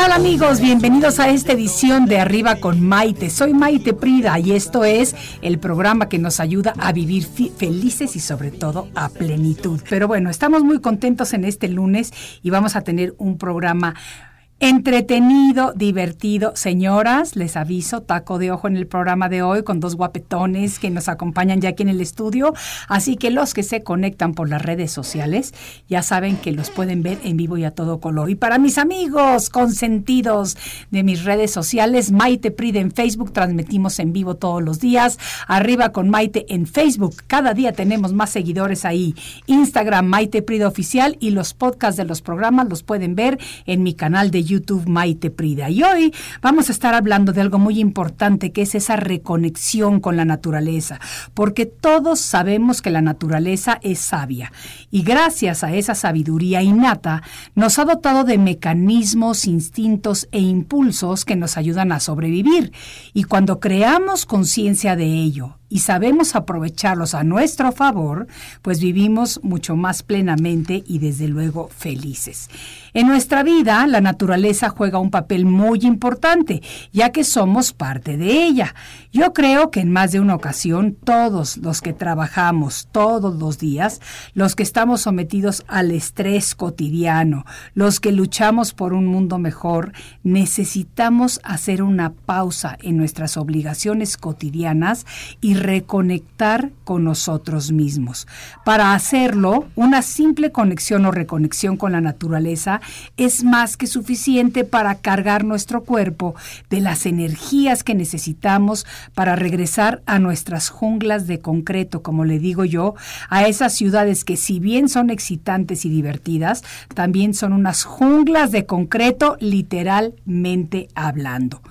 tal amigos? Bienvenidos a esta edición de Arriba con Maite. Soy Maite Prida y esto es el programa que nos ayuda a vivir felices y sobre todo a plenitud. Pero bueno, estamos muy contentos en este lunes y vamos a tener un programa entretenido, divertido. Señoras, les aviso, taco de ojo en el programa de hoy con dos guapetones que nos acompañan ya aquí en el estudio. Así que los que se conectan por las redes sociales ya saben que los pueden ver en vivo y a todo color. Y para mis amigos consentidos de mis redes sociales, Maite Pride en Facebook, transmitimos en vivo todos los días. Arriba con Maite en Facebook. Cada día tenemos más seguidores ahí. Instagram Maite Prida Oficial y los podcasts de los programas los pueden ver en mi canal de YouTube Maite Prida. Y hoy vamos a estar hablando de algo muy importante que es esa reconexión con la naturaleza, porque todos sabemos que la naturaleza es sabia y gracias a esa sabiduría innata nos ha dotado de mecanismos, instintos e impulsos que nos ayudan a sobrevivir. Y cuando creamos conciencia de ello y sabemos aprovecharlos a nuestro favor, pues vivimos mucho más plenamente y desde luego felices. En nuestra vida, la naturaleza juega un papel muy importante, ya que somos parte de ella. Yo creo que en más de una ocasión, todos los que trabajamos todos los días, los que estamos sometidos al estrés cotidiano, los que luchamos por un mundo mejor, necesitamos hacer una pausa en nuestras obligaciones cotidianas y reconectar con nosotros mismos. Para hacerlo, una simple conexión o reconexión con la naturaleza es más que suficiente para cargar nuestro cuerpo de las energías que necesitamos para regresar a nuestras junglas de concreto, como le digo yo, a esas ciudades que si bien son excitantes y divertidas, también son unas junglas de concreto literalmente hablando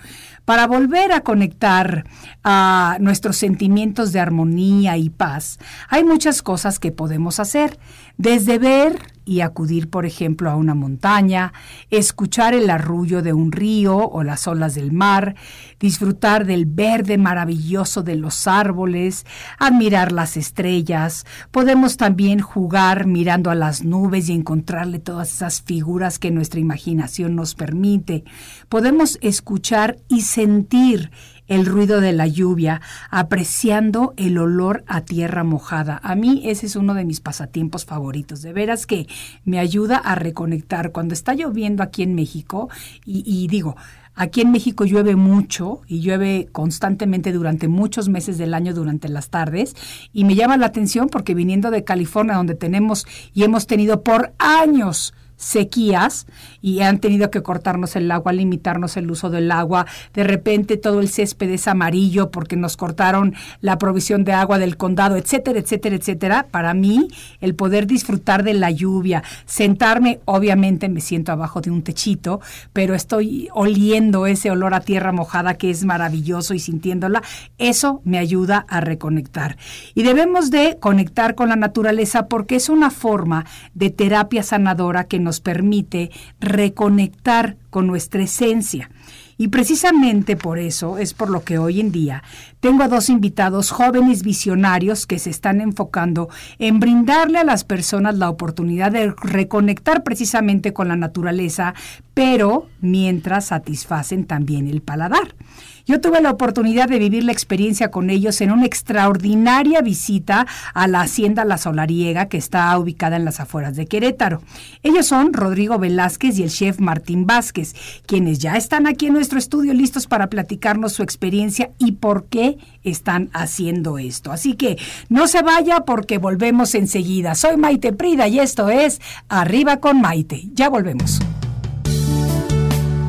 para volver a conectar a nuestros sentimientos de armonía y paz, hay muchas cosas que podemos hacer, desde ver y acudir, por ejemplo, a una montaña, escuchar el arrullo de un río o las olas del mar, disfrutar del verde maravilloso de los árboles, admirar las estrellas. Podemos también jugar mirando a las nubes y encontrarle todas esas figuras que nuestra imaginación nos permite. Podemos escuchar y sentir el ruido de la lluvia, apreciando el olor a tierra mojada. A mí ese es uno de mis pasatiempos favoritos. De veras que me ayuda a reconectar. Cuando está lloviendo aquí en México, y, y digo, Aquí en México llueve mucho y llueve constantemente durante muchos meses del año durante las tardes y me llama la atención porque viniendo de California donde tenemos y hemos tenido por años sequías y han tenido que cortarnos el agua, limitarnos el uso del agua. De repente todo el césped es amarillo porque nos cortaron la provisión de agua del condado, etcétera, etcétera, etcétera. Para mí, el poder disfrutar de la lluvia, sentarme, obviamente me siento abajo de un techito, pero estoy oliendo ese olor a tierra mojada que es maravilloso y sintiéndola, eso me ayuda a reconectar. Y debemos de conectar con la naturaleza porque es una forma de terapia sanadora que nos permite reconectar con nuestra esencia. Y precisamente por eso es por lo que hoy en día tengo a dos invitados jóvenes visionarios que se están enfocando en brindarle a las personas la oportunidad de reconectar precisamente con la naturaleza, pero mientras satisfacen también el paladar. Yo tuve la oportunidad de vivir la experiencia con ellos en una extraordinaria visita a la Hacienda La Solariega, que está ubicada en las afueras de Querétaro. Ellos son Rodrigo Velázquez y el chef Martín Vázquez, quienes ya están aquí en nuestro estudio listos para platicarnos su experiencia y por qué están haciendo esto. Así que no se vaya porque volvemos enseguida. Soy Maite Prida y esto es Arriba con Maite. Ya volvemos.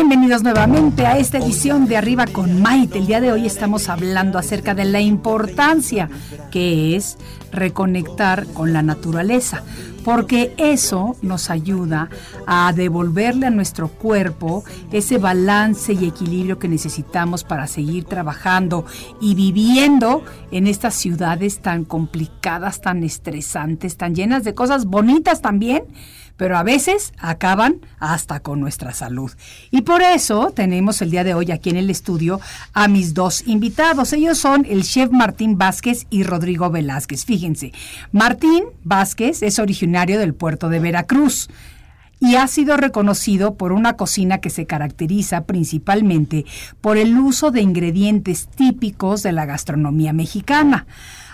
Bienvenidos nuevamente a esta edición de Arriba con Maite. El día de hoy estamos hablando acerca de la importancia que es reconectar con la naturaleza, porque eso nos ayuda a devolverle a nuestro cuerpo ese balance y equilibrio que necesitamos para seguir trabajando y viviendo en estas ciudades tan complicadas, tan estresantes, tan llenas de cosas bonitas también pero a veces acaban hasta con nuestra salud. Y por eso tenemos el día de hoy aquí en el estudio a mis dos invitados. Ellos son el chef Martín Vázquez y Rodrigo Velázquez. Fíjense, Martín Vázquez es originario del puerto de Veracruz y ha sido reconocido por una cocina que se caracteriza principalmente por el uso de ingredientes típicos de la gastronomía mexicana.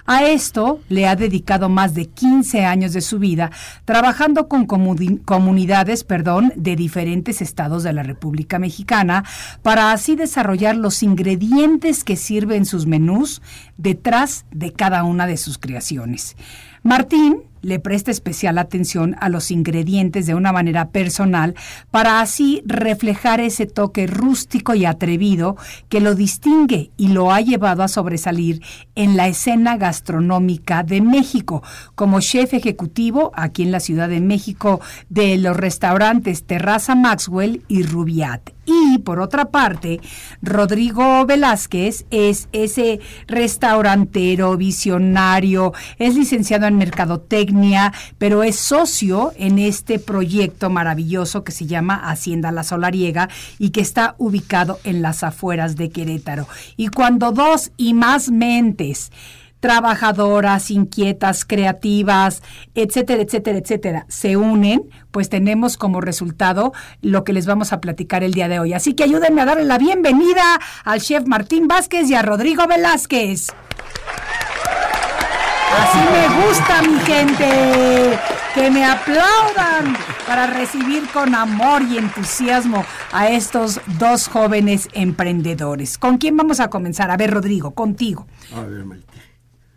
A esto le ha dedicado más de 15 años de su vida trabajando con comuni- comunidades perdón, de diferentes estados de la República Mexicana para así desarrollar los ingredientes que sirven sus menús detrás de cada una de sus creaciones. Martín le presta especial atención a los ingredientes de una manera personal para así reflejar ese toque rústico y atrevido que lo distingue y lo ha llevado a sobresalir en la escena gastronómica de México como chef ejecutivo aquí en la Ciudad de México de los restaurantes Terraza Maxwell y Rubiat. Y por otra parte, Rodrigo Velázquez es ese restaurantero, visionario, es licenciado en Mercadotecnia, pero es socio en este proyecto maravilloso que se llama Hacienda La Solariega y que está ubicado en las afueras de Querétaro. Y cuando dos y más mentes trabajadoras, inquietas, creativas, etcétera, etcétera, etcétera, se unen, pues tenemos como resultado lo que les vamos a platicar el día de hoy. Así que ayúdenme a darle la bienvenida al chef Martín Vázquez y a Rodrigo Velázquez. Así me gusta, mi gente. Que me aplaudan para recibir con amor y entusiasmo a estos dos jóvenes emprendedores. ¿Con quién vamos a comenzar? A ver, Rodrigo, contigo. A ver, Maite.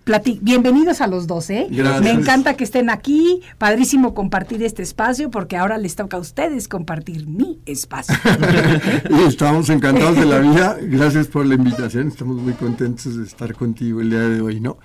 Plati- Bienvenidos a los dos, ¿eh? Gracias. Me encanta que estén aquí. Padrísimo compartir este espacio porque ahora les toca a ustedes compartir mi espacio. Estamos encantados de la vida. Gracias por la invitación. Estamos muy contentos de estar contigo el día de hoy, ¿no?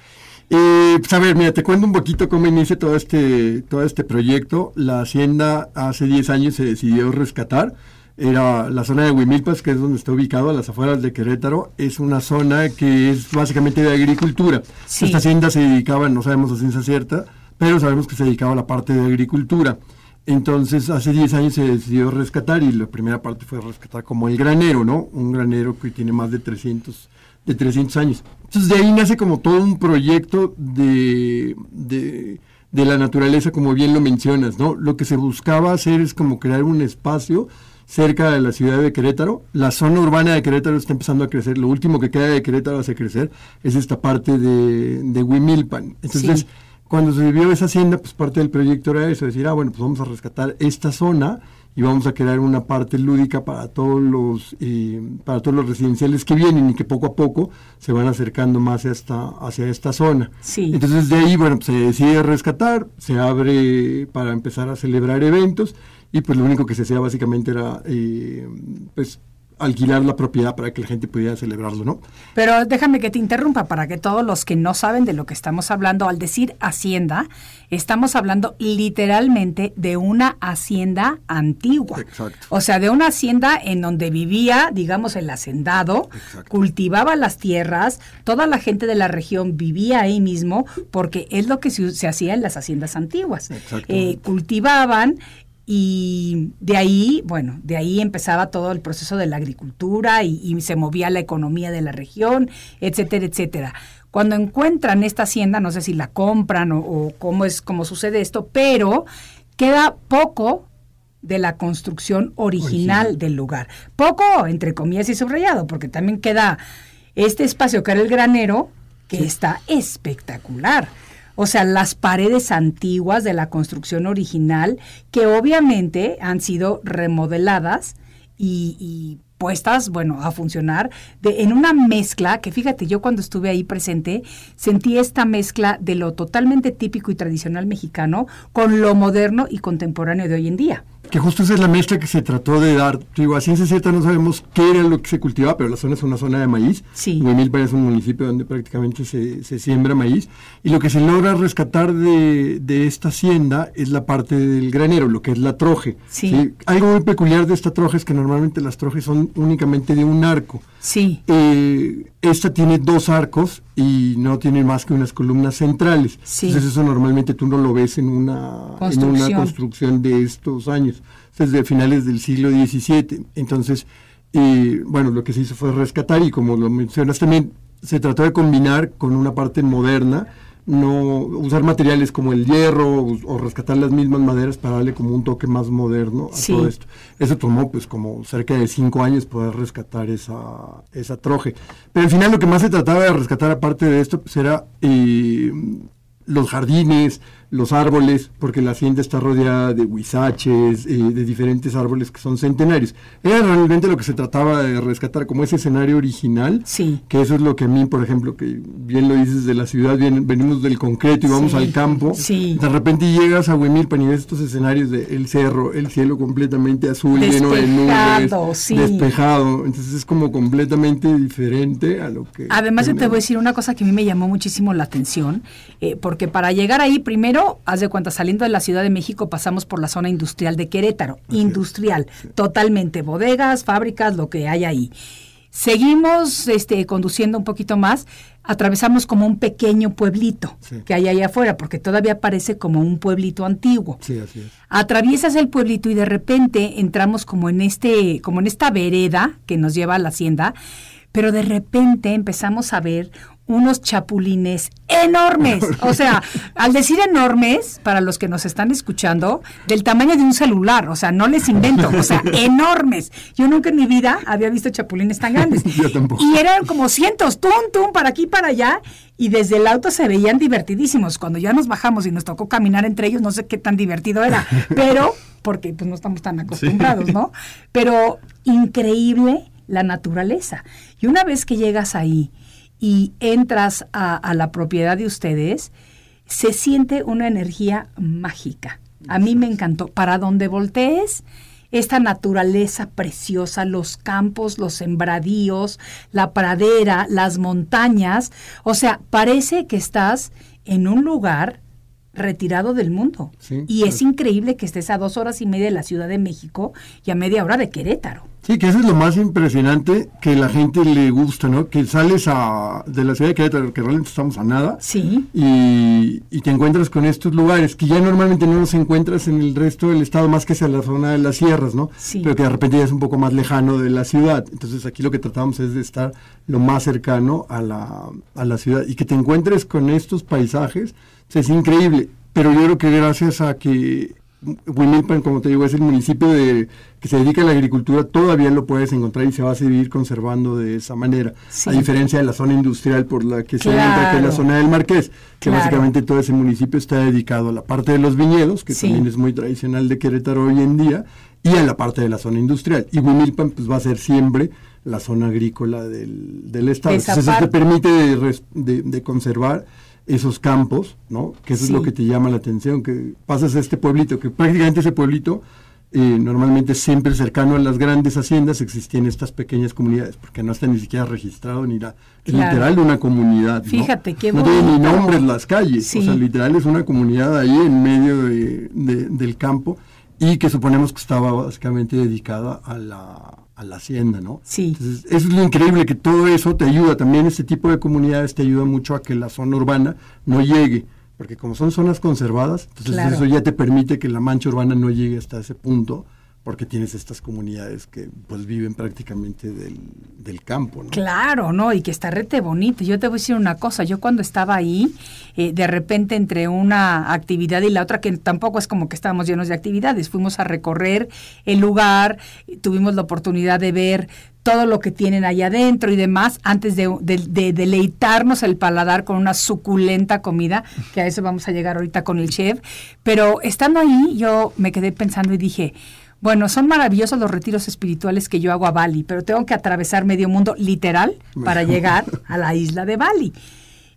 Eh, pues a ver, mira, te cuento un poquito cómo inicia todo este, todo este proyecto. La hacienda hace 10 años se decidió rescatar. era la zona de Huimilpas, que es donde está ubicado, a las afueras de Querétaro, es una zona que es básicamente de agricultura. Sí. Esta hacienda se dedicaba, no sabemos a ciencia cierta, pero sabemos que se dedicaba a la parte de agricultura. Entonces, hace 10 años se decidió rescatar y la primera parte fue rescatar como el granero, ¿no? Un granero que tiene más de 300, de 300 años. Entonces, de ahí nace como todo un proyecto de, de, de la naturaleza, como bien lo mencionas, ¿no? Lo que se buscaba hacer es como crear un espacio cerca de la ciudad de Querétaro. La zona urbana de Querétaro está empezando a crecer. Lo último que queda de Querétaro hace crecer es esta parte de, de Huimilpan. Entonces, Sí. cuando se vio esa hacienda, pues parte del proyecto era eso, decir, ah, bueno, pues vamos a rescatar esta zona y vamos a crear una parte lúdica para todos los eh, para todos los residenciales que vienen y que poco a poco se van acercando más hacia esta, hacia esta zona. Sí. Entonces de ahí, bueno, pues, se decide rescatar, se abre para empezar a celebrar eventos y pues lo único que se hacía básicamente era eh, pues alquilar la propiedad para que la gente pudiera celebrarlo, ¿no? Pero déjame que te interrumpa para que todos los que no saben de lo que estamos hablando, al decir hacienda, estamos hablando literalmente de una hacienda antigua. Exacto. O sea, de una hacienda en donde vivía, digamos, el hacendado, Exacto. cultivaba las tierras, toda la gente de la región vivía ahí mismo, porque es lo que se, se hacía en las haciendas antiguas. Eh, cultivaban y de ahí, bueno, de ahí empezaba todo el proceso de la agricultura y, y se movía la economía de la región, etcétera, etcétera. Cuando encuentran esta hacienda, no sé si la compran o, o cómo es cómo sucede esto, pero queda poco de la construcción original, Original. del lugar. Poco, entre comillas y subrayado, porque también queda este espacio que era el granero, que está espectacular. O sea, las paredes antiguas de la construcción original, que obviamente han sido remodeladas y, puestas, bueno, a funcionar de, en una mezcla que fíjate, yo cuando estuve ahí presente sentí esta mezcla de lo totalmente típico y tradicional mexicano con lo moderno y contemporáneo de hoy en día. Que justo esa es la mezcla que se trató de dar. Digo, a ciencia cierta no sabemos qué era lo que se cultivaba, pero la zona es una zona de maíz. Sí. Huimilpan es un municipio donde prácticamente se, se siembra maíz. Y lo que se logra rescatar de, de esta hacienda es la parte del granero, lo que es la troje. Sí. Algo muy peculiar de esta troje es que normalmente las trojes son únicamente de un arco. Sí, Eh, esta tiene dos arcos y no tiene más que unas columnas centrales. Sí. Entonces eso normalmente tú no lo ves en una, en Construcción. una construcción de estos años, desde finales del siglo XVII. Entonces, eh, bueno, lo que se hizo fue rescatar y como lo mencionas también, se trató de combinar con una parte moderna, no usar materiales como el hierro o, rescatar las mismas maderas para darle como un toque más moderno a Sí. todo esto. Eso tomó pues como cerca de cinco años poder rescatar esa, esa troje. Pero al final lo que más se trataba de rescatar aparte de esto pues era eh, los jardines, los árboles, porque la hacienda está rodeada de huizaches, eh, de diferentes árboles que son centenarios. Era realmente lo que se trataba de rescatar, como ese escenario original, Sí. que eso es lo que a mí, por ejemplo, que bien lo dices de la ciudad, bien- venimos del concreto y vamos Sí. al campo, Sí. de repente llegas a Huimilpan y ves estos escenarios de el cerro, el cielo completamente azul, lleno de Despejado, nubes, sí. despejado, entonces es como completamente diferente a lo que... Además, yo te voy a tenemos. decir una cosa que a mí me llamó muchísimo la atención, eh, porque para llegar ahí, primero, haz de cuenta, saliendo de la Ciudad de México, pasamos por la zona industrial de Querétaro. industrial, totalmente, bodegas, fábricas, lo que hay ahí. Seguimos este, conduciendo un poquito más, atravesamos como un pequeño pueblito Sí. que hay ahí afuera, porque todavía parece como un pueblito antiguo. Sí, así es. Atraviesas el pueblito y de repente entramos como en este, como en esta vereda que nos lleva a la hacienda, pero de repente empezamos a ver unos chapulines enormes. O sea, al decir enormes, para los que nos están escuchando, del tamaño de un celular, o sea, no les invento, o sea, enormes. Yo nunca en mi vida había visto chapulines tan grandes. Yo tampoco. Y eran como cientos, tum, tum, para aquí, para allá, y desde el auto se veían divertidísimos. Cuando ya nos bajamos y nos tocó caminar entre ellos, no sé qué tan divertido era, pero, porque pues no estamos tan acostumbrados, ¿no? Pero increíble la naturaleza. Y una vez que llegas ahí y entras a, a la propiedad de ustedes, se siente una energía mágica. A mí me encantó. Para donde voltees, esta naturaleza preciosa, los campos, los sembradíos, la pradera, las montañas. O sea, parece que estás en un lugar retirado del mundo. Sí, y es increíble que estés a dos horas y media de la Ciudad de México y a media hora de Querétaro. Sí, que eso es lo más impresionante que la gente le gusta, ¿no? Que sales a, de la ciudad de Querétaro, que realmente estamos a nada, Sí. y, y te encuentras con estos lugares que ya normalmente no los encuentras en el resto del estado, más que hacia la zona de las sierras, ¿no? Sí. Pero que de repente ya es un poco más lejano de la ciudad. Entonces aquí lo que tratamos es de estar lo más cercano a la, a la ciudad y que te encuentres con estos paisajes, sea, es increíble. Pero yo creo que gracias a que Huimilpan, como te digo, es el municipio de, que se dedica a la agricultura, todavía lo puedes encontrar y se va a seguir conservando de esa manera. Sí. A diferencia de la zona industrial por la que se Claro. encuentra, que es la zona del Marqués, que Claro. básicamente todo ese municipio está dedicado a la parte de los viñedos, que Sí. también es muy tradicional de Querétaro hoy en día, y a la parte de la zona industrial. Y Huimilpan pues, va a ser siempre la zona agrícola del, del estado. Esa Entonces eso te permite de- de conservar esos campos, ¿no? Que eso Sí. es lo que te llama la atención, que pasas a este pueblito, que prácticamente ese pueblito, eh, normalmente siempre cercano a las grandes haciendas, existían estas pequeñas comunidades, porque no está ni siquiera registrado ni. Es Claro. literal una comunidad. ¿no? Fíjate, qué No tiene ni nombres las calles, Sí. o sea, literal es una comunidad ahí en medio de- de- del campo y que suponemos que estaba básicamente dedicada a la, a la hacienda, ¿no? Sí. Entonces, eso es lo increíble, que todo eso te ayuda, también este tipo de comunidades te ayuda mucho a que la zona urbana no llegue, porque como son zonas conservadas, entonces Claro. eso ya te permite que la mancha urbana no llegue hasta ese punto, porque tienes estas comunidades que pues viven prácticamente del, del campo, ¿no? Claro, ¿no? Y que está rete bonito. Yo te voy a decir una cosa, yo cuando estaba ahí, eh, de repente entre una actividad y la otra, que tampoco es como que estábamos llenos de actividades, fuimos a recorrer el lugar, tuvimos la oportunidad de ver todo lo que tienen ahí adentro y demás, antes de, de- de deleitarnos el paladar con una suculenta comida, que a eso vamos a llegar ahorita con el chef. Pero estando ahí, yo me quedé pensando y dije, bueno, son maravillosos los retiros espirituales que yo hago a Bali, pero tengo que atravesar medio mundo literal para llegar a la isla de Bali.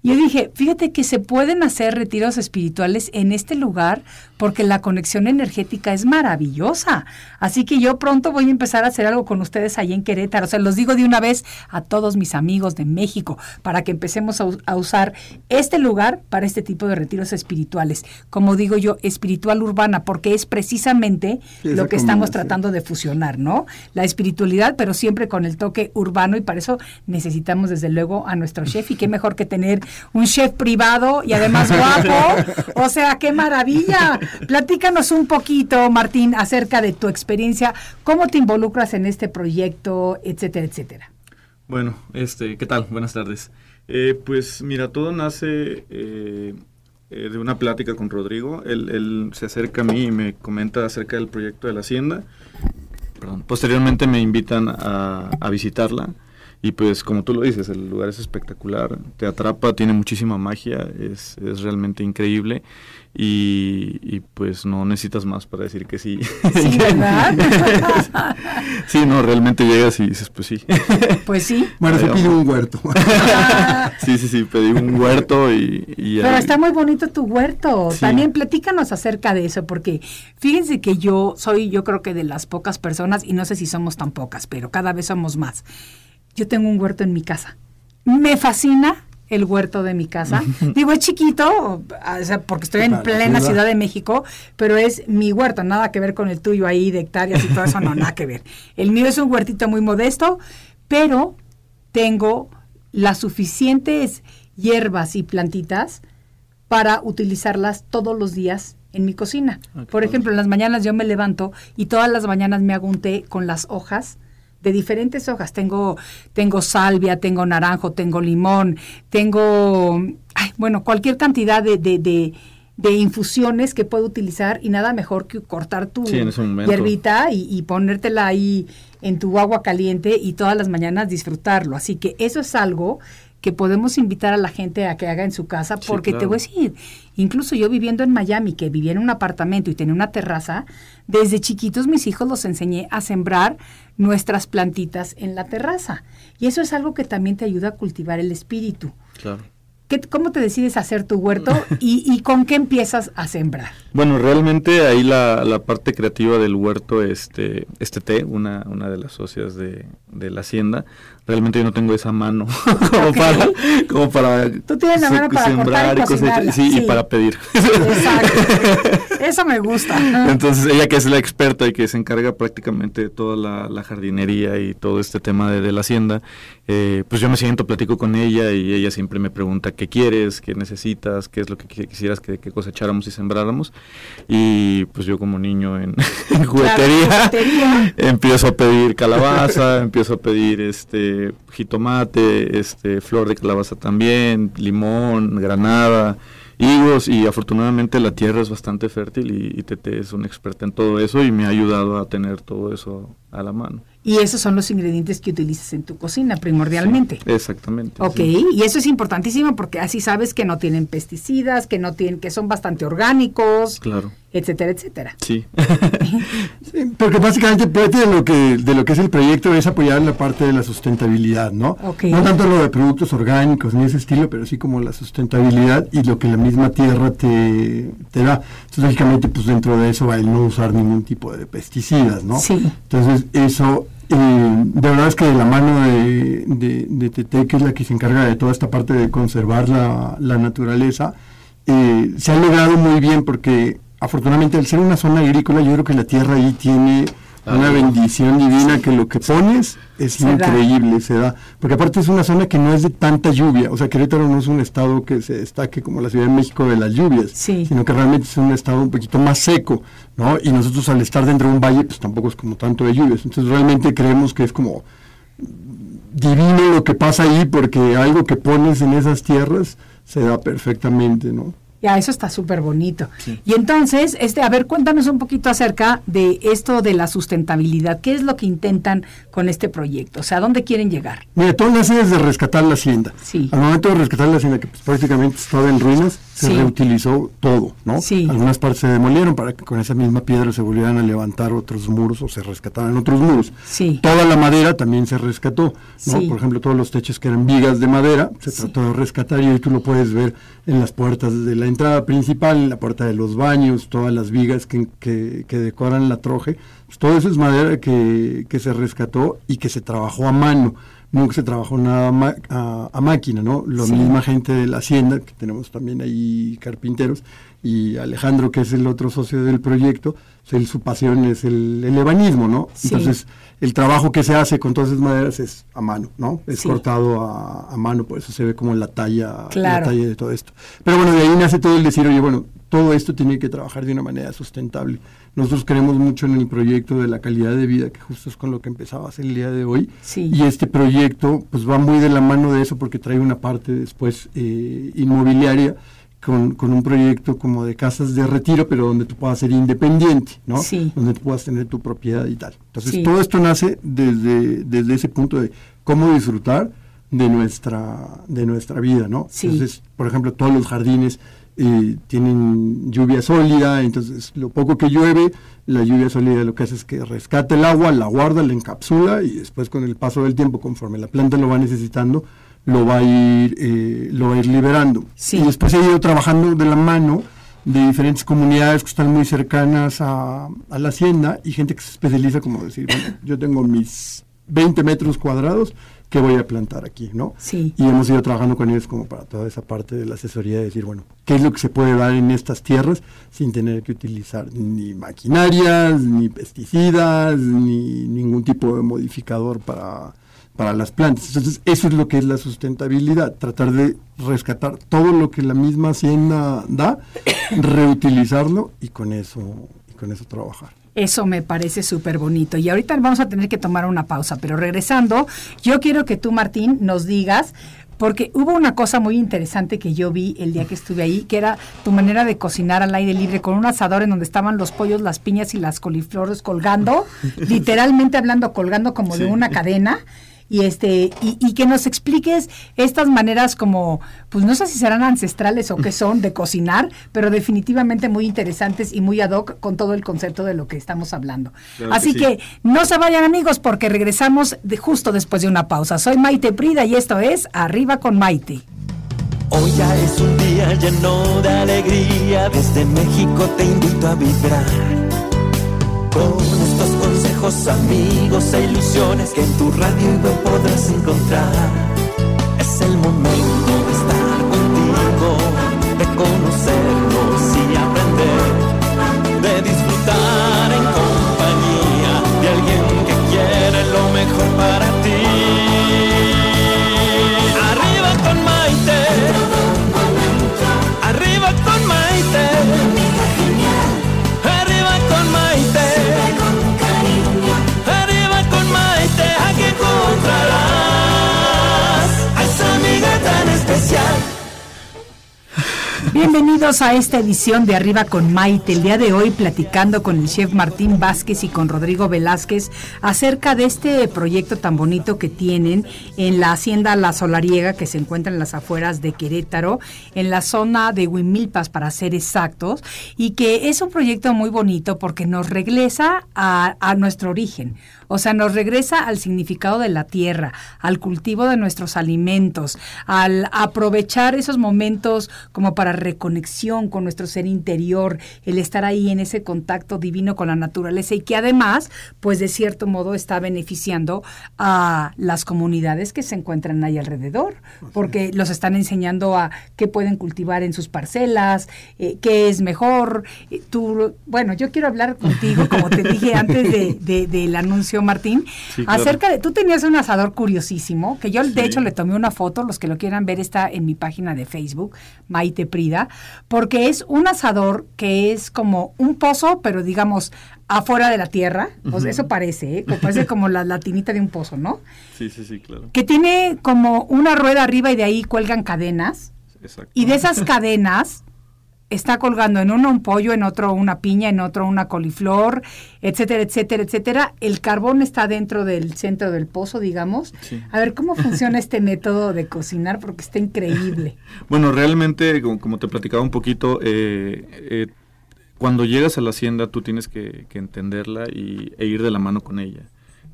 Yo dije, fíjate que se pueden hacer retiros espirituales en este lugar porque la conexión energética es maravillosa. Así que yo pronto voy a empezar a hacer algo con ustedes ahí en Querétaro. O sea, los digo de una vez a todos mis amigos de México para que empecemos a, usar este lugar para este tipo de retiros espirituales. Como digo yo, espiritual urbana, porque es precisamente Sí, lo que estamos tratando de fusionar, ¿no? La espiritualidad, pero siempre con el toque urbano y para eso necesitamos desde luego a nuestro chef y qué mejor que tener un chef privado y además guapo. O sea, qué maravilla. Platícanos un poquito, Martín, acerca de tu experiencia, cómo te involucras en este proyecto, etcétera, etcétera. Bueno, este, ¿qué tal? Buenas tardes. Eh, pues mira, todo nace eh, eh, de una plática con Rodrigo. Él, se acerca a mí y me comenta acerca del proyecto de la hacienda. Perdón. Posteriormente me invitan a visitarla. Y pues como tú lo dices, el lugar es espectacular, te atrapa, tiene muchísima magia, es, es realmente increíble y, y, pues no necesitas más para decir que sí. Sí, ¿verdad? sí, no, realmente llegas y dices, pues sí. Pues sí. Bueno, se pide un huerto. sí, sí, sí, pedí un huerto y... y Pero ahí- está muy bonito tu huerto. Sí. También platícanos acerca de eso, porque fíjense que yo soy, yo creo que de las pocas personas, y no sé si somos tan pocas, pero cada vez somos más. Yo tengo un huerto en mi casa. Me fascina el huerto de mi casa. Digo, es chiquito, o sea, porque estoy en plena ciudad. De México, pero es mi huerto, nada que ver con el tuyo ahí de hectáreas y todo eso, no, nada que ver. El mío es un huertito muy modesto, pero tengo las suficientes hierbas y plantitas para utilizarlas todos los días en mi cocina. Ah, Por ejemplo, en las mañanas yo me levanto y todas las mañanas me hago un té con las hojas de diferentes hojas. Tengo, tengo salvia, tengo naranjo, tengo limón, tengo, ay, bueno, cualquier cantidad de, de, de- de infusiones que puedo utilizar y nada mejor que cortar tu Sí, hierbita y, y ponértela ahí en tu agua caliente y todas las mañanas disfrutarlo. Así que eso es algo que podemos invitar a la gente a que haga en su casa, Sí, porque te voy a decir, incluso yo viviendo en Miami, que vivía en un apartamento y tenía una terraza, desde chiquitos mis hijos los enseñé a sembrar nuestras plantitas en la terraza. Y eso es algo que también te ayuda a cultivar el espíritu. Claro. ¿qué- ¿cómo te decides hacer tu huerto y, y con qué empiezas a sembrar? Bueno, realmente ahí la, la parte creativa del huerto, este, este té, una, una de las socias de, de la hacienda, realmente yo no tengo esa mano como, para, como para Tú tienes la mano para cortar y cocinarla, sí, sí. y para pedir. Exacto. Eso me gusta. Entonces ella que es la experta y que se encarga prácticamente de toda la, la jardinería y todo este tema de, de la hacienda, eh, pues yo me siento, platico con ella y ella siempre me pregunta qué quieres, qué necesitas, qué es lo que qui- quisieras que, que cosecháramos y sembráramos. Y pues yo como niño en, en juguetería, juguetería. empiezo a pedir calabaza, empiezo a pedir este jitomate, este flor de calabaza también, limón, granada, higos y afortunadamente la tierra es bastante fértil y, y Tete es una experta en todo eso y me ha ayudado a tener todo eso a la mano. Y esos son los ingredientes que utilizas en tu cocina primordialmente. Exactamente. Ok, sí. y eso es importantísimo porque así sabes que no tienen pesticidas, que no tienen, que son bastante orgánicos, Claro. Etcétera, etcétera. Sí. Sí, porque básicamente parte de lo que de lo que es el proyecto es apoyar la parte de la sustentabilidad, ¿no? Ok. No tanto lo de productos orgánicos ni ese estilo, pero sí como la sustentabilidad y lo que la misma tierra te, te da. Entonces, lógicamente, pues dentro de eso va el no usar ningún tipo de pesticidas, ¿no? Sí. Entonces, eso, eh, de verdad es que de la mano de, de, de Tete, que es la que se encarga de toda esta parte de conservar la, la naturaleza, eh, se ha logrado muy bien porque afortunadamente al ser una zona agrícola, yo creo que la tierra ahí tiene una bendición divina que lo que pones es Se da. increíble, se da. Porque aparte es una zona que no es de tanta lluvia, o sea, Querétaro no es un estado que se destaque como la Ciudad de México de las lluvias, Sí. sino que realmente es un estado un poquito más seco, ¿no? Y nosotros al estar dentro de un valle, pues tampoco es como tanto de lluvias. Entonces realmente creemos que es como divino lo que pasa ahí porque algo que pones en esas tierras se da perfectamente, ¿no? Ya, eso está súper bonito. Y entonces, este, a ver, cuéntanos un poquito acerca de esto de la sustentabilidad. ¿Qué es lo que intentan con este proyecto? O sea, ¿a dónde quieren llegar? Mira, todo nace desde rescatar la hacienda. Sí. Al momento de rescatar la hacienda, que pues, prácticamente estaba en ruinas, se Sí. reutilizó todo, ¿no? Sí. Algunas partes se demolieron para que con esa misma piedra se volvieran a levantar otros muros o se rescataran otros muros. Sí. Toda la madera también se rescató, ¿no? Por ejemplo, todos los techos que eran vigas de madera se trató de rescatar y hoy tú lo puedes ver en las puertas de la entrada principal, en la puerta de los baños, todas las vigas que, que- que decoran la troje. Pues todo eso es madera que, que se rescató y que se trabajó a mano. Nunca se trabajó nada a, a- máquina, ¿no? La Sí. misma gente de la hacienda, que tenemos también ahí carpinteros, y Alejandro, que es el otro socio del proyecto, pues, él, su pasión es el, el ebanismo, ¿no? Sí. Entonces, el trabajo que se hace con todas esas maderas es a mano, ¿no? Es Sí. cortado a, a mano, por eso se ve como la talla, Claro. la talla de todo esto. Pero bueno, de ahí nace todo el decir, oye, bueno, todo esto tiene que trabajar de una manera sustentable. Nosotros creemos mucho en el proyecto de la calidad de vida, que justo es con lo que empezabas el día de hoy. Sí. Y este proyecto pues va muy de la mano de eso porque trae una parte después eh, inmobiliaria con, con un proyecto como de casas de retiro, pero donde tú puedas ser independiente, ¿no? Sí. Donde tú puedas tener tu propiedad y tal. Entonces Sí. todo esto nace desde, desde ese punto de cómo disfrutar de nuestra, de nuestra vida, ¿no? Sí. Entonces, por ejemplo, todos los jardines eh, tienen lluvia sólida, entonces lo poco que llueve, la lluvia sólida lo que hace es que rescata el agua, la guarda, la encapsula y después con el paso del tiempo, conforme la planta lo va necesitando, lo va a ir, eh, lo va a ir liberando. Sí. Y después he ido trabajando de la mano de diferentes comunidades que están muy cercanas a, a la hacienda y gente que se especializa como decir, bueno, yo tengo mis 20 metros cuadrados que voy a plantar aquí, ¿no? Sí. Y hemos ido trabajando con ellos como para toda esa parte de la asesoría, de decir, bueno, ¿qué es lo que se puede dar en estas tierras sin tener que utilizar ni maquinarias, ni pesticidas, ni ningún tipo de modificador para, para las plantas? Entonces, eso es lo que es la sustentabilidad, tratar de rescatar todo lo que la misma hacienda da, reutilizarlo y con eso, y con eso trabajar. Eso me parece súper bonito. Y ahorita vamos a tener que tomar una pausa, pero regresando, yo quiero que tú, Martín, nos digas, porque hubo una cosa muy interesante que yo vi el día que estuve ahí, que era tu manera de cocinar al aire libre con un asador en donde estaban los pollos, las piñas y las coliflores colgando, literalmente hablando, colgando como de una cadena. Y este, y, y que nos expliques estas maneras como, pues no sé si serán ancestrales o qué son de cocinar, pero definitivamente muy interesantes y muy ad hoc con todo el concepto de lo que estamos hablando. Claro que Así sí. que no se vayan amigos porque regresamos de justo después de una pausa. Soy Maite Prida y esto es Arriba con Maite. Hoy ya es un día lleno de alegría, desde México te invito a vibrar. Con consejos, amigos e ilusiones que en tu radio web podrás encontrar. Es el momento de estar contigo, de conocernos y aprender, de disfrutar Bienvenidos a esta edición de Arriba con Maite. El día de hoy platicando con el chef Martín Vázquez y con Rodrigo Velázquez acerca de este proyecto tan bonito que tienen en la hacienda La Solariega que se encuentra en las afueras de Querétaro, en la zona de Huimilpas para ser exactos, y que es un proyecto muy bonito porque nos regresa a, a nuestro origen. O sea, nos regresa al significado de la tierra, al cultivo de nuestros alimentos, al aprovechar esos momentos como para reconexión con nuestro ser interior, el estar ahí en ese contacto divino con la naturaleza y que además, pues de cierto modo está beneficiando a las comunidades que se encuentran ahí alrededor, porque los están enseñando a qué pueden cultivar en sus parcelas, eh, qué es mejor. Eh, tú, bueno, yo quiero hablar contigo, como te dije antes de, de- del anuncio, Martín, Sí, claro. acerca de, tú tenías un asador curiosísimo, que yo de hecho le tomé una foto, los que lo quieran ver está en mi página de Facebook, Maite Prida, porque es un asador que es como un pozo, pero digamos afuera de la tierra, eso parece, ¿eh? Como- parece como la latinita de un pozo, ¿no? Sí, sí, sí, claro. Que tiene como una rueda arriba y de ahí cuelgan cadenas, Exacto. y de esas cadenas está colgando en uno un pollo, en otro una piña, en otro una coliflor, etcétera, etcétera, etcétera. El carbón está dentro del centro del pozo, digamos. Sí. A ver, ¿cómo funciona este método de cocinar? Porque está increíble. Bueno, realmente, como, como te platicaba un poquito, eh, eh, cuando llegas a la hacienda tú tienes que, que entenderla y, e ir de la mano con ella.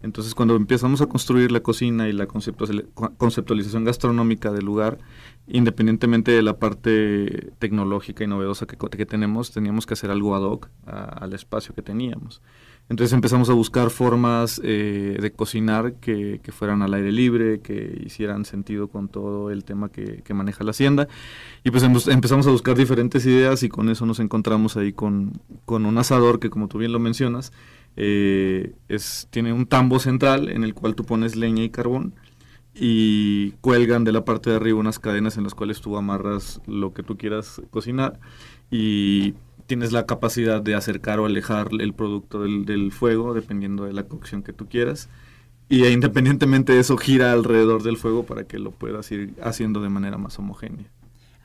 Entonces, cuando empezamos a construir la cocina y la conceptualiz- conceptualización gastronómica del lugar, independientemente de la parte tecnológica y novedosa que, que tenemos, teníamos que hacer algo ad hoc al espacio que teníamos. Entonces empezamos a buscar formas eh, de cocinar que, fueran al aire libre, que hicieran sentido con todo el tema que, maneja la hacienda. Y pues em- empezamos a buscar diferentes ideas y con eso nos encontramos ahí con un asador que como tú bien lo mencionas, eh, tiene un tambo central en el cual tú pones leña y carbón y cuelgan de la parte de arriba unas cadenas en las cuales tú amarras lo que tú quieras cocinar y tienes la capacidad de acercar o alejar el producto del, fuego dependiendo de la cocción que tú quieras y independientemente de eso gira alrededor del fuego para que lo puedas ir haciendo de manera más homogénea.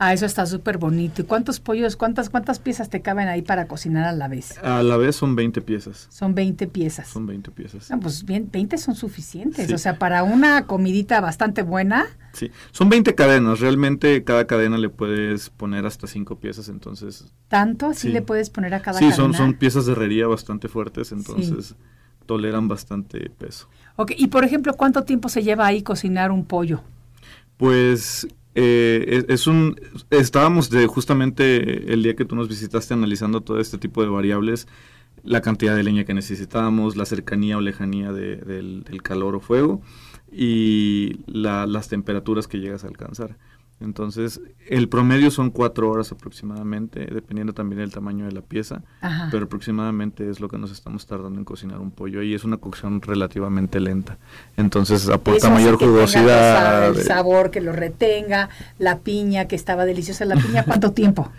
Ah, eso está súper bonito. ¿Y cuántos pollos, cuántas, cuántas piezas te caben ahí para cocinar a la vez? A la vez son 20 piezas. Son 20 piezas. Son 20 piezas. No, pues bien, 20 son suficientes. Sí. O sea, para una comidita bastante buena, Sí, son 20 cadenas. Realmente cada cadena le puedes poner hasta 5 piezas, entonces tanto así Sí. le puedes poner a cada Sí, cadena. son, son piezas de herrería bastante fuertes, entonces toleran bastante peso. Ok, y por ejemplo, ¿cuánto tiempo se lleva ahí cocinar un pollo? Pues eh, es, un estábamos de justamente el día que tú nos visitaste analizando todo este tipo de variables, la cantidad de leña que necesitábamos, la cercanía o lejanía de- del, del calor o fuego y la- las temperaturas que llegas a alcanzar. Entonces, el promedio son cuatro horas aproximadamente, dependiendo también del tamaño de la pieza, Ajá. pero aproximadamente es lo que nos estamos tardando en cocinar un pollo y es una cocción relativamente lenta. Entonces, aporta mayor que tenga jugosidad. El sabor, que lo retenga, la piña, que estaba deliciosa la piña. ¿Cuánto tiempo?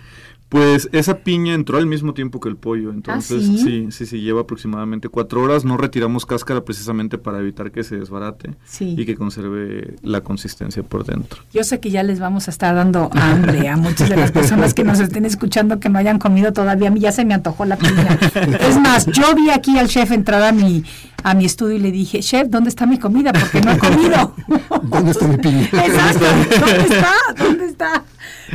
Pues esa piña entró al mismo tiempo que el pollo, entonces ¿sí? sí, sí, sí, lleva aproximadamente cuatro horas. No retiramos cáscara precisamente para evitar que se desbarate Sí. y que conserve la consistencia por dentro. Yo sé que ya les vamos a estar dando hambre a muchas de las personas que nos estén escuchando que no hayan comido todavía. A mí ya se me antojó la piña. Es más, yo vi aquí al chef entrar a mi, a mi estudio y le dije, chef, ¿dónde está mi comida? Porque no he comido. ¿Dónde está mi piña? Exacto. ¿Dónde está? ¿Dónde está?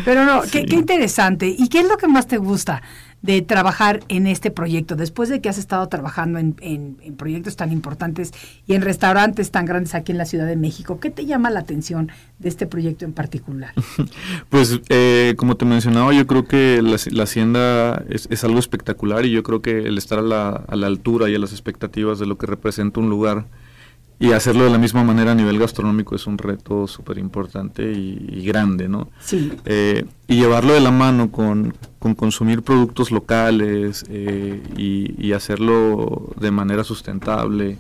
Pero no, qué, qué interesante. ¿Y qué es lo que más te gusta de trabajar en este proyecto? Después de que has estado trabajando en, en- en proyectos tan importantes y en restaurantes tan grandes aquí en la Ciudad de México, ¿qué te llama la atención de este proyecto en particular? Pues eh, como te mencionaba, yo creo que la, hacienda es, es algo espectacular y yo creo que el estar a la, a la altura y a las expectativas de lo que representa un lugar y hacerlo de la misma manera a nivel gastronómico es un reto súper importante y, y grande, ¿no? Sí. Eh, y llevarlo de la mano con, con consumir productos locales eh, y, y hacerlo de manera sustentable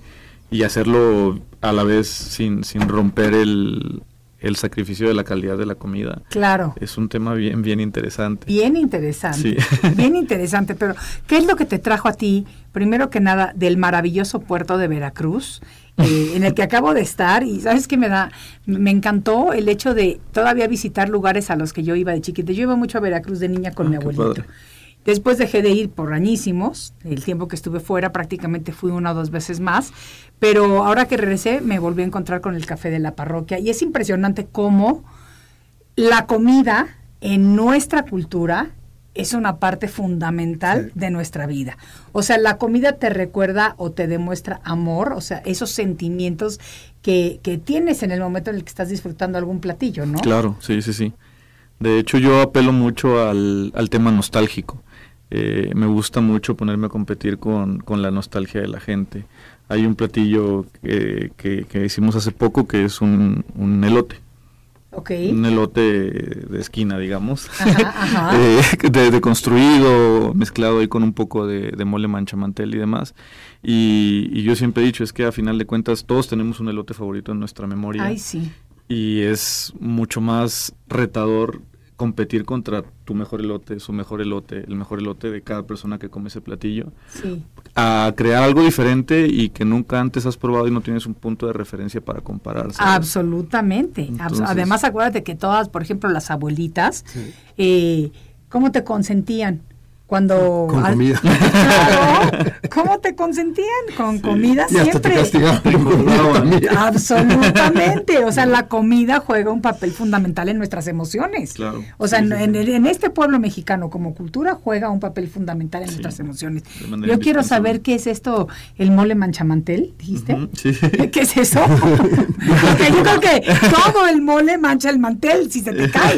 y hacerlo a la vez sin, sin romper el, el sacrificio de la calidad de la comida. Claro. Es un tema bien, bien interesante. Bien interesante, Sí. bien interesante, pero ¿qué es lo que te trajo a ti, primero que nada, del maravilloso puerto de Veracruz, eh, en el que acabo de estar? Y sabes que me da, me encantó el hecho de todavía visitar lugares a los que yo iba de chiquita. Yo iba mucho a Veracruz de niña con Ah, mi abuelito. padre. Después dejé de ir por añísimos, el tiempo que estuve fuera prácticamente fui una o dos veces más, pero ahora que regresé me volví a encontrar con el café de la parroquia y es impresionante cómo la comida en nuestra cultura es una parte fundamental de nuestra vida. O sea, la comida te recuerda o te demuestra amor, o sea, esos sentimientos que, que tienes en el momento en el que estás disfrutando algún platillo, ¿no? Claro, sí, sí, sí. De hecho, yo apelo mucho al, al tema nostálgico. Eh, me gusta mucho ponerme a competir con, con la nostalgia de la gente. Hay un platillo que, que- que hicimos hace poco que es un, un elote. Ok. Un elote de esquina, digamos. Ajá, ajá. Eh, de, de construido, mezclado ahí con un poco de, de mole manchamantel y demás. Y, y yo siempre he dicho, es que a final de cuentas todos tenemos un elote favorito en nuestra memoria Ay, sí. y es mucho más retador competir contra tu mejor elote, su mejor elote, el mejor elote de cada persona que come ese platillo, Sí. a crear algo diferente y que nunca antes has probado y no tienes un punto de referencia para compararse. Absolutamente. Entonces- Además, acuérdate que todas, por ejemplo, las abuelitas, eh, ¿cómo te consentían? Cuando... Con al- comida. Claro, ¿cómo te consentían? Con comida Y hasta te siempre. castigaban con la comida. Absolutamente. O sea, la comida juega un papel fundamental en nuestras emociones. Claro. O sea, Sí, en, sí, en- en este pueblo mexicano como cultura juega un papel fundamental en nuestras emociones. Yo quiero saber qué es esto, el mole manchamantel, dijiste. Sí. ¿Qué es eso? Porque yo creo que todo el mole mancha el mantel si se te cae.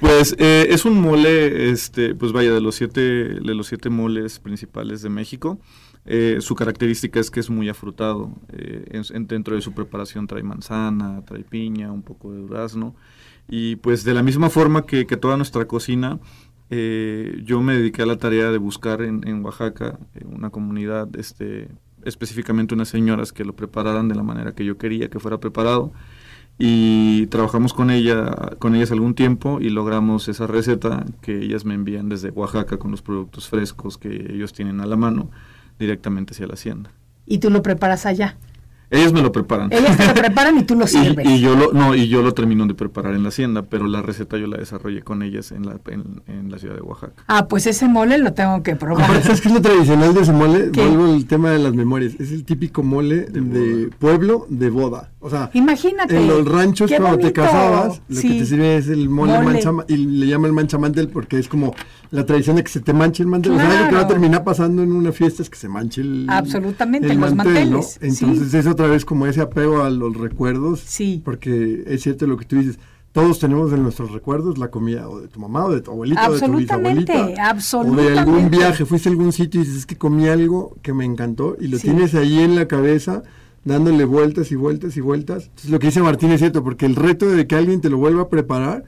Pues eh, es un mole, este, pues vaya, de los siete, de los siete moles principales de México. Eh, su característica es que es muy afrutado. eh, en- en- dentro de su preparación trae manzana, trae piña, un poco de durazno. Y pues de la misma forma que, que toda nuestra cocina, eh, yo me dediqué a la tarea de buscar en, en Oaxaca eh, una comunidad, este, específicamente unas señoras que lo prepararan de la manera que yo quería que fuera preparado y trabajamos con ella con ellas algún tiempo y logramos esa receta que ellas me envían desde Oaxaca con los productos frescos que ellos tienen a la mano directamente hacia la hacienda. Y tú lo preparas allá. Ellos me lo preparan. Ellas te lo preparan y tú lo sirves. Y, y yo lo no y yo lo termino de preparar en la hacienda, pero la receta yo la desarrollé con ellas en la en, en la ciudad de Oaxaca. Ah, pues ese mole lo tengo que probar. Aparte, ¿sabes qué es lo tradicional de ese mole? ¿Qué? Vuelvo al tema de las memorias. Es el típico mole de, pueblo de boda. O sea, Imagínate. en los ranchos cuando te casabas, lo Sí. que te sirve es el mole, Mole. manchama- y le llama el manchamantel porque es como la tradición de que se te manche el mantel. O sea, lo que va a Claro. terminar pasando en una fiesta es que se manche el Absolutamente, el los mantel, ¿no? sí. Entonces es otra vez como ese apego a los recuerdos. Sí. Porque es cierto lo que tú dices. Todos tenemos en nuestros recuerdos la comida o de tu mamá o de tu abuelita o de tu Absolutamente, bisabuelita. O de absolutamente. algún viaje, fuiste a algún sitio y dices, es que comí algo que me encantó y lo Sí. tienes ahí en la cabeza dándole vueltas y vueltas y vueltas. Entonces lo que dice Martín es cierto, porque el reto de que alguien te lo vuelva a preparar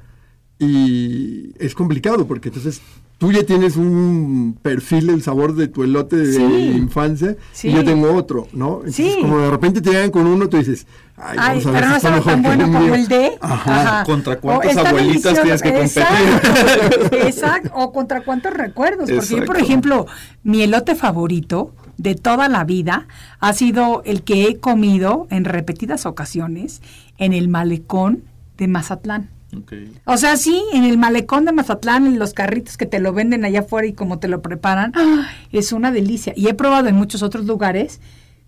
y es complicado, porque entonces tú ya tienes un perfil del sabor de tu elote de Sí. infancia Sí. y yo tengo otro, ¿no? Entonces Sí. como de repente te llegan con uno, tú dices, ay, Ay, vamos a ver pero si no está mejor tan que bueno como mío". el de. Ajá. ¿Contra O cuántas abuelitas delicioso, tienes que Exacto, exacto, o contra cuántos recuerdos. Porque yo, por ejemplo, mi elote favorito de toda la vida ha sido el que he comido en repetidas ocasiones en el malecón de Mazatlán. O sea, sí, en el malecón de Mazatlán, en los carritos que te lo venden allá afuera y como te lo preparan, ¡ah! es una delicia. Y he probado en muchos otros lugares,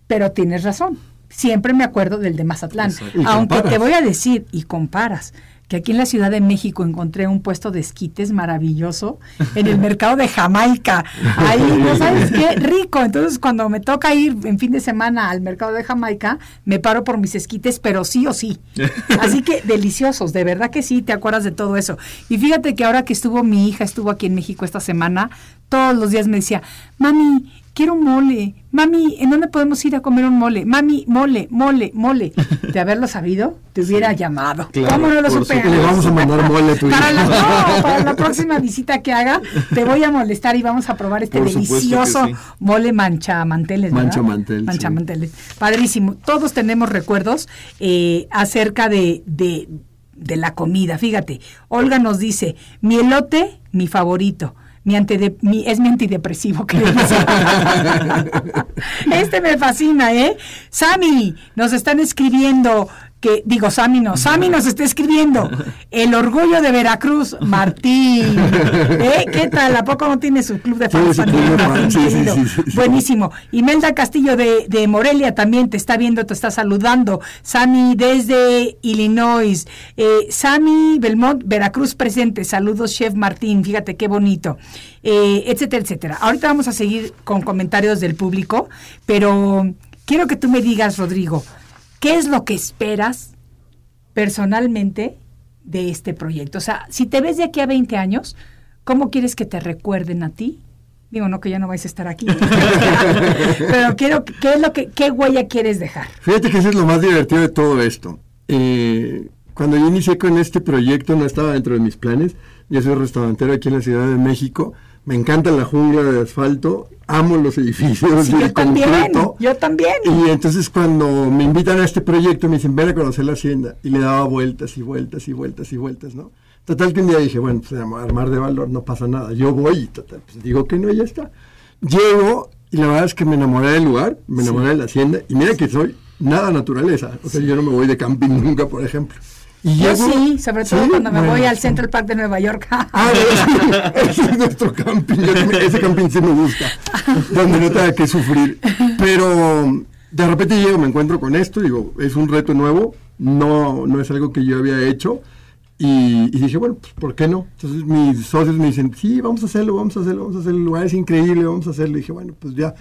pero tienes razón. Siempre me acuerdo del de Mazatlán. Aunque comparas. te voy a decir, y comparas, que aquí en la Ciudad de México encontré un puesto de esquites maravilloso en el mercado de Jamaica. Ahí, ¿no sabes qué? Rico. Entonces, cuando me toca ir en fin de semana al mercado de Jamaica, me paro por mis esquites, pero sí o sí. Así que deliciosos, de verdad que sí, te acuerdas de todo eso. Y fíjate que ahora que estuvo mi hija, estuvo aquí en México esta semana, todos los días me decía, mami, quiero un mole. Mami, ¿en dónde podemos ir a comer un mole? Mami, mole, mole, mole. De haberlo sabido, te hubiera llamado. Claro, ¿Cómo no lo supe? Le vamos a mandar mole tu para hija. la, no, para la próxima visita que haga, te voy a molestar y vamos a probar este Por delicioso sí. mole manchamanteles. ¿verdad? Manchamantel, sí. Manchamanteles. Padrísimo. Todos tenemos recuerdos eh, acerca de, de, de la comida. Fíjate, Olga nos dice, mi elote, mi favorito. Mi antide- mi- es mi antidepresivo, que. Este me fascina, ¿eh? Sami, nos están escribiendo que, digo, Sami no, Sami nos está escribiendo. El orgullo de Veracruz, Martín. ¿Eh? ¿Qué tal? ¿A poco no tiene su club de fans? Sí. Buenísimo. Imelda Castillo de, de Morelia también te está viendo, te está saludando. Sami desde Illinois. Eh, Sami Belmont, Veracruz presente. Saludos, Chef Martín. Fíjate qué bonito. Eh, etcétera, etcétera. Ahorita vamos a seguir con comentarios del público, pero quiero que tú me digas, Rodrigo, ¿qué es lo que esperas personalmente de este proyecto? O sea, si te ves de aquí a 20 años, ¿cómo quieres que te recuerden a ti? Digo, no que ya no vais a estar aquí. Pero quiero, ¿qué es lo que, qué huella quieres dejar? Fíjate que eso es lo más divertido de todo esto. Eh, cuando yo inicié con este proyecto no estaba dentro de mis planes. Yo soy restaurantero aquí en la Ciudad de México. Me encanta la jungla de asfalto. Amo los edificios Sí, y yo el también, concreto. yo también. Y entonces cuando me invitan a este proyecto me dicen, ven a conocer la hacienda. Y le daba vueltas y vueltas y vueltas y vueltas, ¿no? Total que un día dije, bueno, pues armar de valor no pasa nada. Yo voy y total, pues digo que no y ya está. Llego y la verdad es que me enamoré del lugar, me enamoré de la hacienda. Y mira que soy nada naturaleza. O sea, yo no me voy de camping nunca, por ejemplo. Y Yo llego- sí, sobre todo ¿Sí? cuando me Bueno. voy al Central Park de Nueva York. Ah, ese, es nuestro camping. Ese camping sí me gusta. Donde no tenga que sufrir. Pero de repente llego, me encuentro con esto. Digo, es un reto nuevo. No, no es algo que yo había hecho. Y, y dije, bueno, pues, ¿por qué no? Entonces mis socios me dicen, sí, vamos a hacerlo, vamos a hacerlo, vamos a hacerlo. El lugar es increíble, vamos a hacerlo. Y dije, bueno, pues ya,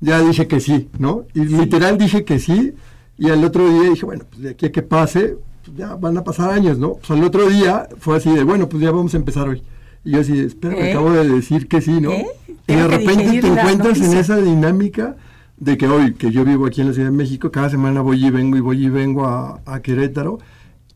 ya dije que sí, ¿no? Y literal dije que sí. Y al otro día dije, bueno, pues de aquí a que pase, pues ya van a pasar años, ¿no? Pues al otro día fue así de, bueno, pues ya vamos a empezar hoy. Y yo así, espera, me ¿Eh? acabo de decir que sí, ¿no? ¿Eh? Y de repente te encuentras en noticia. esa dinámica de que hoy, que yo vivo aquí en la Ciudad de México, cada semana voy y vengo y voy y vengo a, a Querétaro.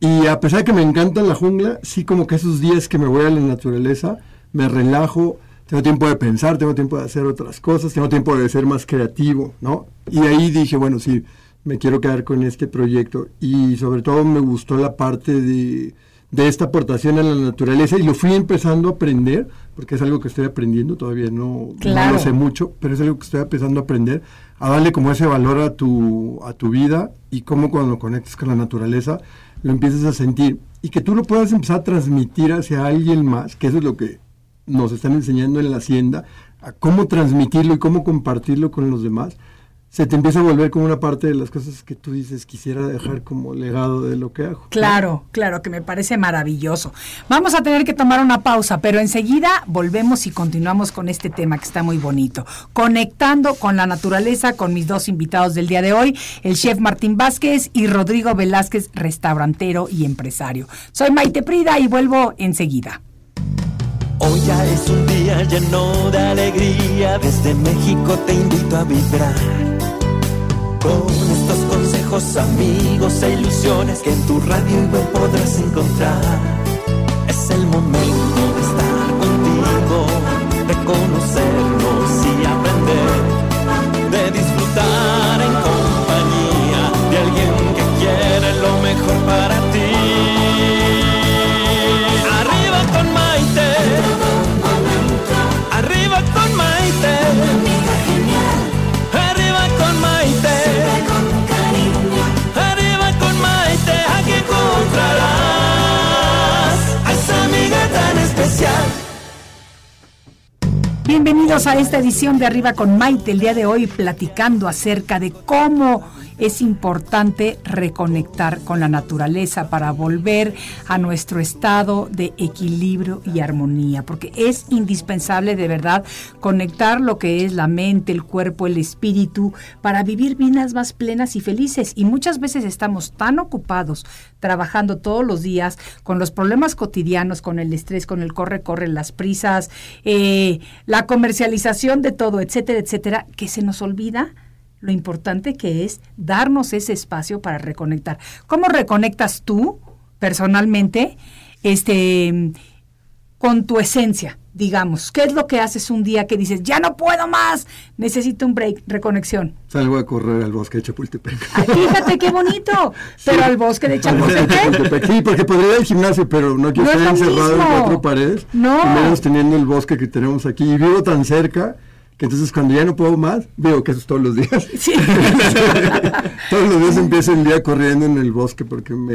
Y a pesar de que me encanta la jungla, sí como que esos días que me voy a la naturaleza, me relajo, tengo tiempo de pensar, tengo tiempo de hacer otras cosas, tengo tiempo de ser más creativo, ¿no? Y ahí dije, bueno, sí, me quiero quedar con este proyecto. Y sobre todo me gustó la parte de, de esta aportación a la naturaleza. Y lo fui empezando a aprender, porque es algo que estoy aprendiendo, todavía no, no lo sé mucho, pero es algo que estoy empezando a aprender, a darle como ese valor a tu, a tu vida y cómo cuando conectas con la naturaleza lo empiezas a sentir. Y que tú lo puedas empezar a transmitir hacia alguien más, que eso es lo que nos están enseñando en la hacienda, a cómo transmitirlo y cómo compartirlo con los demás, se te empieza a volver como una parte de las cosas que tú dices quisiera dejar como legado de lo que hago. Claro, claro, que me parece maravilloso. Vamos a tener que tomar una pausa, pero enseguida volvemos y continuamos con este tema que está muy bonito. Conectando con la naturaleza con mis dos invitados del día de hoy, el chef Martín Vázquez y Rodrigo Velázquez, restaurantero y empresario. Soy Maite Prida y vuelvo enseguida. Hoy ya es un día lleno de alegría, desde México te invito a vibrar. Con estos consejos, amigos e ilusiones que en tu radio y web podrás encontrar. Es el momento de estar contigo, de conocernos y aprender, de disfrutar en compañía de alguien que quiere lo mejor para ti. Bienvenidos a esta edición de Arriba con Maite, el día de hoy platicando acerca de cómo es importante reconectar con la naturaleza para volver a nuestro estado de equilibrio y armonía, porque es indispensable de verdad conectar lo que es la mente, el cuerpo, el espíritu, para vivir vidas más plenas y felices. Y muchas veces estamos tan ocupados trabajando todos los días con los problemas cotidianos, con el estrés, con el corre-corre, las prisas, eh, la comercialización de todo, etcétera, etcétera, que se nos olvida lo importante que es darnos ese espacio para reconectar. ¿Cómo reconectas tú personalmente este con tu esencia, digamos? ¿Qué es lo que haces un día que dices, ya no puedo más, necesito un break, reconexión? Salgo a correr al bosque de Chapultepec. Ay, fíjate qué bonito, pero al bosque de Chapultepec. Sí, porque podría ir al gimnasio, pero no quiero No es estar encerrado en cuatro paredes. No. y menos teniendo el bosque que tenemos aquí. Y vivo tan cerca que entonces cuando ya no puedo más, veo que eso es todos los días. Sí. todos los días empiezo el día corriendo en el bosque porque me...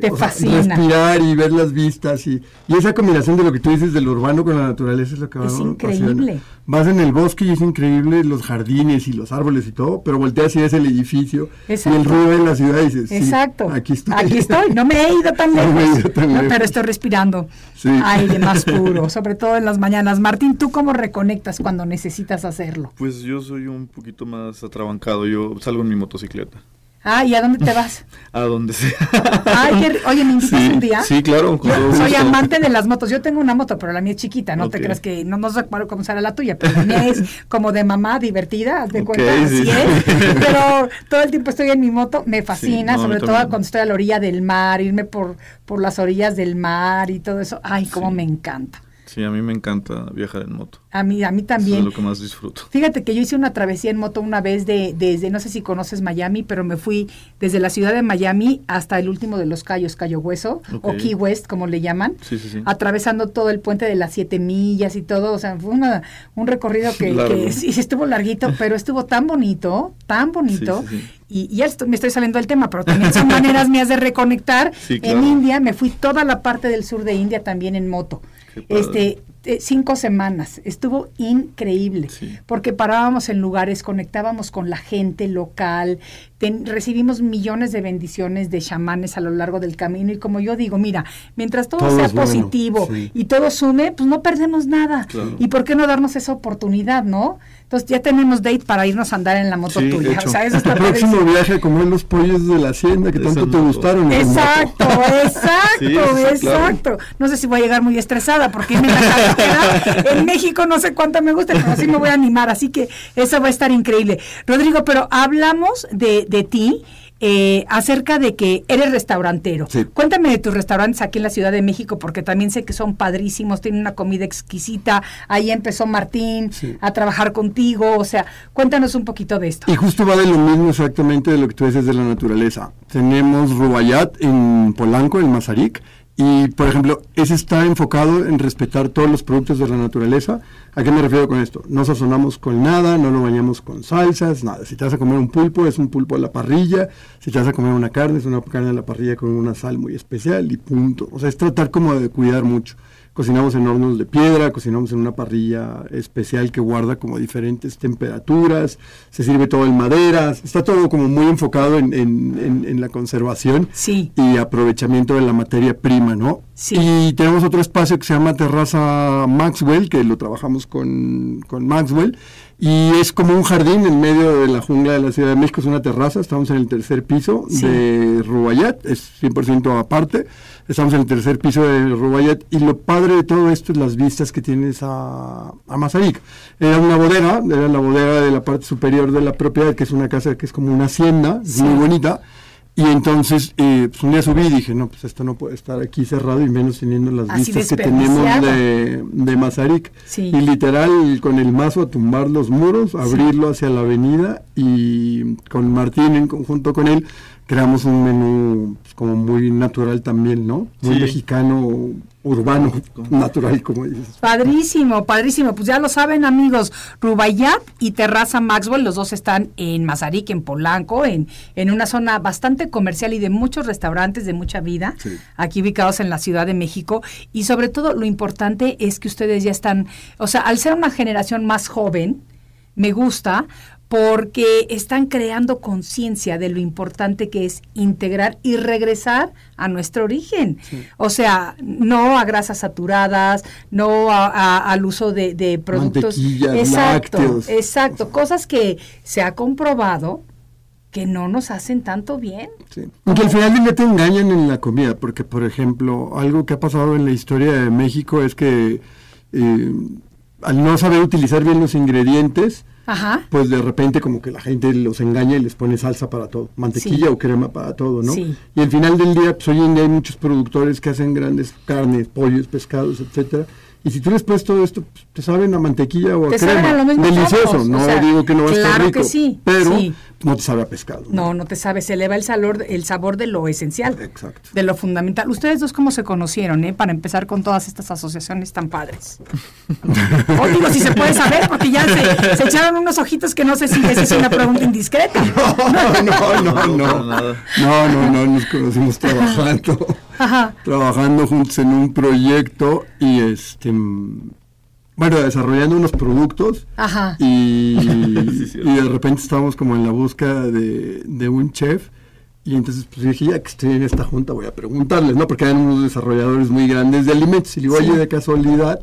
Te sea, fascina. respirar y ver las vistas y, y esa combinación de lo que tú dices del urbano con la naturaleza es lo que Es me apasiona. increíble. Vas en el bosque y es increíble los jardines y los árboles y todo, pero volteas y ves el edificio y el ruido de la ciudad y dices, sí, Exacto. aquí estoy. Aquí estoy. No me he ido tan No lejos. me he ido tan No, lejos. pero estoy respirando Sí. aire más puro, sobre todo en las mañanas. Martín, ¿tú cómo reconectas cuando necesitas hacerlo? Pues yo soy un poquito más atrabancado. Yo salgo en mi motocicleta. Ah, ¿y a dónde te vas? A donde sea. Ay, qué oye, ¿me invitas Sí, un día? sí, claro, con todo soy gusto. amante de las motos. Yo tengo una moto, pero la mía es chiquita. No te creas que... No, no sé cómo será la tuya, pero la mía es como de mamá, divertida, de Ok, cuenta, así sí. es. Pero todo el tiempo estoy en mi moto, me fascina, no, sobre todo también. cuando estoy a la orilla del mar, irme por, por las orillas del mar y todo eso. Ay, cómo me encanta. Sí, a mí me encanta viajar en moto. A mí, a mí Eso también. es lo que más disfruto. Fíjate que yo hice una travesía en moto una vez de, desde, no sé si conoces Miami, pero me fui desde la ciudad de Miami hasta el último de los Cayos, Cayo Hueso, o. Key West, como le llaman, Sí, sí, sí. atravesando todo el puente de las siete millas y todo, o sea, fue una, un recorrido que, sí, estuvo larguito, pero estuvo tan bonito, tan bonito, Sí, sí, sí. y, y ya me estoy saliendo del tema, pero también son maneras mías de reconectar. Sí, En claro. India me fui toda la parte del sur de India también en moto. Este, eh, cinco semanas. Estuvo increíble. Sí. Porque parábamos en lugares, conectábamos con la gente local, ten- recibimos millones de bendiciones de chamanes a lo largo del camino. Y como yo digo, mira, mientras todo, Todo sea bueno, positivo sí. y todo sume, pues no perdemos nada. Claro. ¿Y por qué no darnos esa oportunidad, no? Entonces ya tenemos date para irnos a andar en la moto Sí, tuya. hecho. O sea, eso está Tu próximo padrísimo. viaje a comer los pollos de la hacienda que tanto te gustaron. Exacto, exacto, Sí, sí, claro. exacto. No sé si voy a llegar muy estresada porque en la en México no sé cuánto me gusta, pero sí me voy a animar, así que eso va a estar increíble. Rodrigo, pero hablamos de, de ti. Eh, acerca de que eres restaurantero. Sí. Cuéntame de tus restaurantes aquí en la Ciudad de México, porque también sé que son padrísimos, tienen una comida exquisita. Ahí empezó Martín Sí. a trabajar contigo, o sea, cuéntanos un poquito de esto. Y justo va de lo mismo exactamente de lo que tú dices de la naturaleza. Tenemos Rubayat en Polanco, en Mazarik, y por ejemplo, ese está enfocado en respetar todos los productos de la naturaleza. ¿A qué me refiero con esto? No sazonamos con nada, no lo bañamos con salsas, nada. Si te vas a comer un pulpo, es un pulpo a la parrilla. Si te vas a comer una carne, es una carne a la parrilla con una sal muy especial y punto. O sea, es tratar como de cuidar mucho. Cocinamos en hornos de piedra, cocinamos en una parrilla especial que guarda como diferentes temperaturas, se sirve todo en maderas, está todo como muy enfocado en, en- en- en la conservación Sí. y aprovechamiento de la materia prima, ¿no? Sí. Y tenemos otro espacio que se llama Terraza Maxwell, que lo trabajamos con, con Maxwell, y es como un jardín en medio de la jungla de la Ciudad de México, es una terraza, estamos en el tercer piso Sí. de Rubayat, es 100% aparte, estamos en el tercer piso de Rubayat, y lo padre de todo esto es las vistas que tienes a, a Mazarik. Era una bodega, era la bodega de la parte superior de la propiedad, que es una casa que es como una hacienda, Sí. muy bonita, y entonces, eh, pues un día subí y dije, no, pues esto no puede estar aquí cerrado y menos teniendo las Así vistas que tenemos de, de Mazarik. Sí. Y literal, con el mazo a tumbar los muros, abrirlo hacia la avenida y con Martín en conjunto con él, creamos un menú pues, como muy natural también, ¿no? Muy Sí. mexicano, urbano, natural, como dices. Padrísimo, padrísimo. Pues ya lo saben, amigos. Rubayat y Terraza Maxwell, los dos están en Mazarik, en Polanco, en, en una zona bastante comercial y de muchos restaurantes, de mucha vida, Sí. aquí ubicados en la Ciudad de México. Y sobre todo, lo importante es que ustedes ya están, o sea, al ser una generación más joven, me gusta porque están creando conciencia de lo importante que es integrar y regresar a nuestro origen. O sea, no a grasas saturadas, no a- a- al uso de, de productos. Exacto, lácteos. exacto, cosas que se ha comprobado que no nos hacen tanto bien. Sí. Aunque al final día te engañan en la comida, porque por ejemplo, algo que ha pasado en la historia de México es que eh, al no saber utilizar bien los ingredientes, Ajá. pues de repente como que la gente los engaña y les pone salsa para todo, mantequilla Sí. o crema para todo, ¿no? Sí. Y al final del día, pues hoy en día hay muchos productores que hacen grandes carnes, pollos, pescados, etcétera. Y si tú les pones todo esto, pues, te saben a mantequilla o a Te crema. saben a lo mismo Delicioso, todos, o no sea, digo que no va a estar claro rico, que sí, pero sí. No te sabe a pescado. No, no te sabes, se eleva el sabor, el sabor de lo esencial. Exacto. De lo fundamental. ¿Ustedes dos cómo se conocieron, eh? Para empezar con todas estas asociaciones tan padres. o digo, si se puede saber, porque ya se, se echaron unos ojitos que no sé si esa es una pregunta indiscreta. No, no, no, no. nada. No, no, no, nos conocimos trabajando. Ajá. trabajando juntos en un proyecto y este bueno, desarrollando unos productos Ajá. y, Sí, cierto. y de repente estábamos como en la búsqueda de, de un chef y entonces pues dije, ya que estoy en esta junta voy a preguntarles, ¿no? Porque eran unos desarrolladores muy grandes de alimentos y le digo, oye, de casualidad,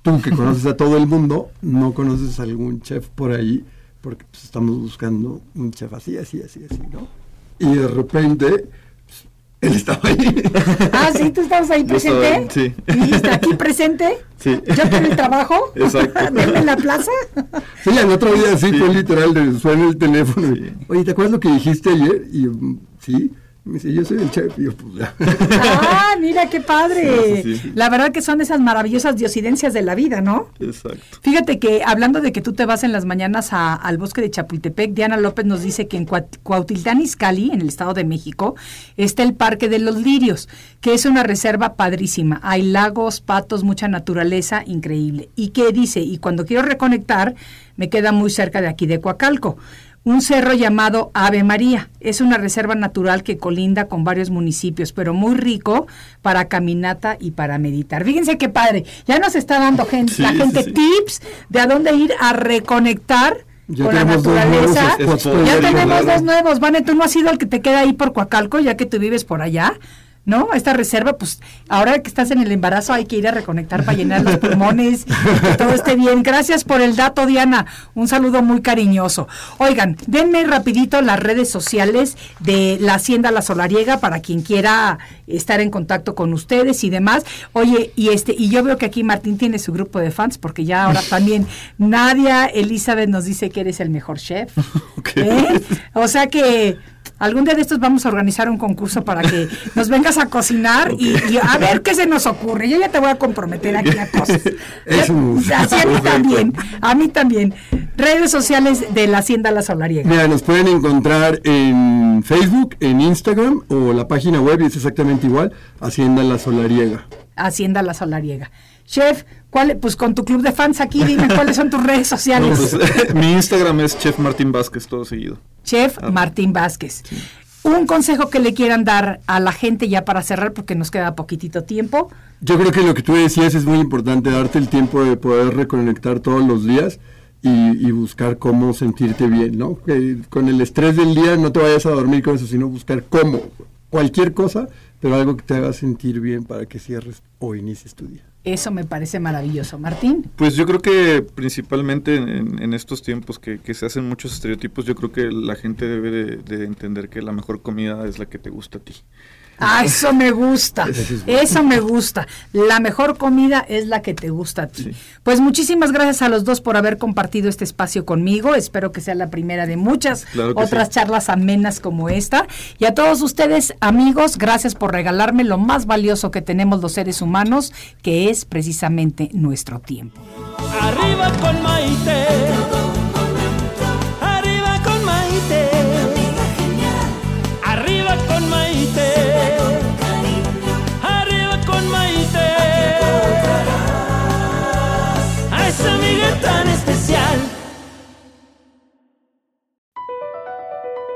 tú que conoces a todo el mundo, ¿no conoces a algún chef por ahí? Porque pues, estamos buscando un chef así, así, así, así, ¿no? Y de repente, él estaba ahí. Ah, sí, tú estabas ahí presente. sí. ¿Dijiste aquí presente? Sí. Yo con el trabajo. Exacto. En la plaza. Sí, el otro día sí, Sí. fue literal, de, suena el teléfono. y, Sí. Oye, ¿te acuerdas lo que dijiste ayer? Y "Mm, sí. Me dice, yo soy el chef. Y yo, pues ya. Ah, mira qué padre. Sí, sí, sí. La verdad que son esas maravillosas diosidencias de la vida, ¿no? Exacto. Fíjate que hablando de que tú te vas en las mañanas a- al bosque de Chapultepec, Diana López nos dice que en Cuautitlán Izcalli, en el Estado de México, está el Parque de los Lirios, que es una reserva padrísima. Hay lagos, patos, mucha naturaleza, increíble. Y que dice, y cuando quiero reconectar, me queda muy cerca de aquí de Coacalco. Un cerro llamado Ave María. Es una reserva natural que colinda con varios municipios, pero muy rico para caminata y para meditar. Fíjense qué padre. Ya nos está dando gente, Sí, la gente sí. tips de a dónde ir a reconectar Ya con la tenemos dos nuevos naturaleza. Ya tenemos dos nuevos. Vane, tú no has sido el que te queda ahí por Coacalco, ya que tú vives por allá. ¿No? Esta reserva, pues ahora que estás en el embarazo hay que ir a reconectar para llenar los pulmones y que todo esté bien. Gracias por el dato, Diana. Un saludo muy cariñoso. Oigan, denme rapidito las redes sociales de la Hacienda La Solariega para quien quiera estar en contacto con ustedes y demás. Oye, y este, y yo veo que aquí Martín tiene su grupo de fans, porque ya ahora también Nadia Elizabeth nos dice que eres el mejor chef. ¿Eh? O sea que algún día de estos vamos a organizar un concurso para que nos vengas a cocinar y, y a ver qué se nos ocurre. Yo ya te voy a comprometer aquí a cosas. Me gusta. Así a mí también, a mí también. Redes sociales de la Hacienda La Solariega. Mira, nos pueden encontrar en Facebook, en Instagram o la página web y es exactamente igual, Hacienda La Solariega. Hacienda La Solariega. Chef, ¿cuál, pues con tu club de fans aquí, dime cuáles son tus redes No, sociales. pues, mi Instagram es Chef Martín Vázquez, todo seguido. Chef Martín Vázquez. Un consejo que le quieran dar a la gente ya para cerrar, porque nos queda poquitito tiempo. Yo creo que lo que tú decías es muy importante, darte el tiempo de poder reconectar todos los días y, y buscar cómo sentirte bien, ¿no? Que con el estrés del día no te vayas a dormir con eso, sino buscar cómo, cualquier cosa, pero algo que te haga sentir bien para que cierres o inicies tu día. Eso me parece maravilloso. Martín. Pues yo creo que principalmente en, estos tiempos que, se hacen muchos estereotipos, yo creo que la gente debe de, de entender que la mejor comida es la que te gusta a ti. Ah, eso me gusta. Eso me gusta. La mejor comida es la que te gusta a ti. Sí. Pues muchísimas gracias a los dos por haber compartido este espacio conmigo. Espero que sea la primera de muchas Claro otras sí. charlas amenas como esta. Y a todos ustedes, amigos, gracias por regalarme lo más valioso que tenemos los seres humanos, que es precisamente nuestro tiempo. Arriba con Maite.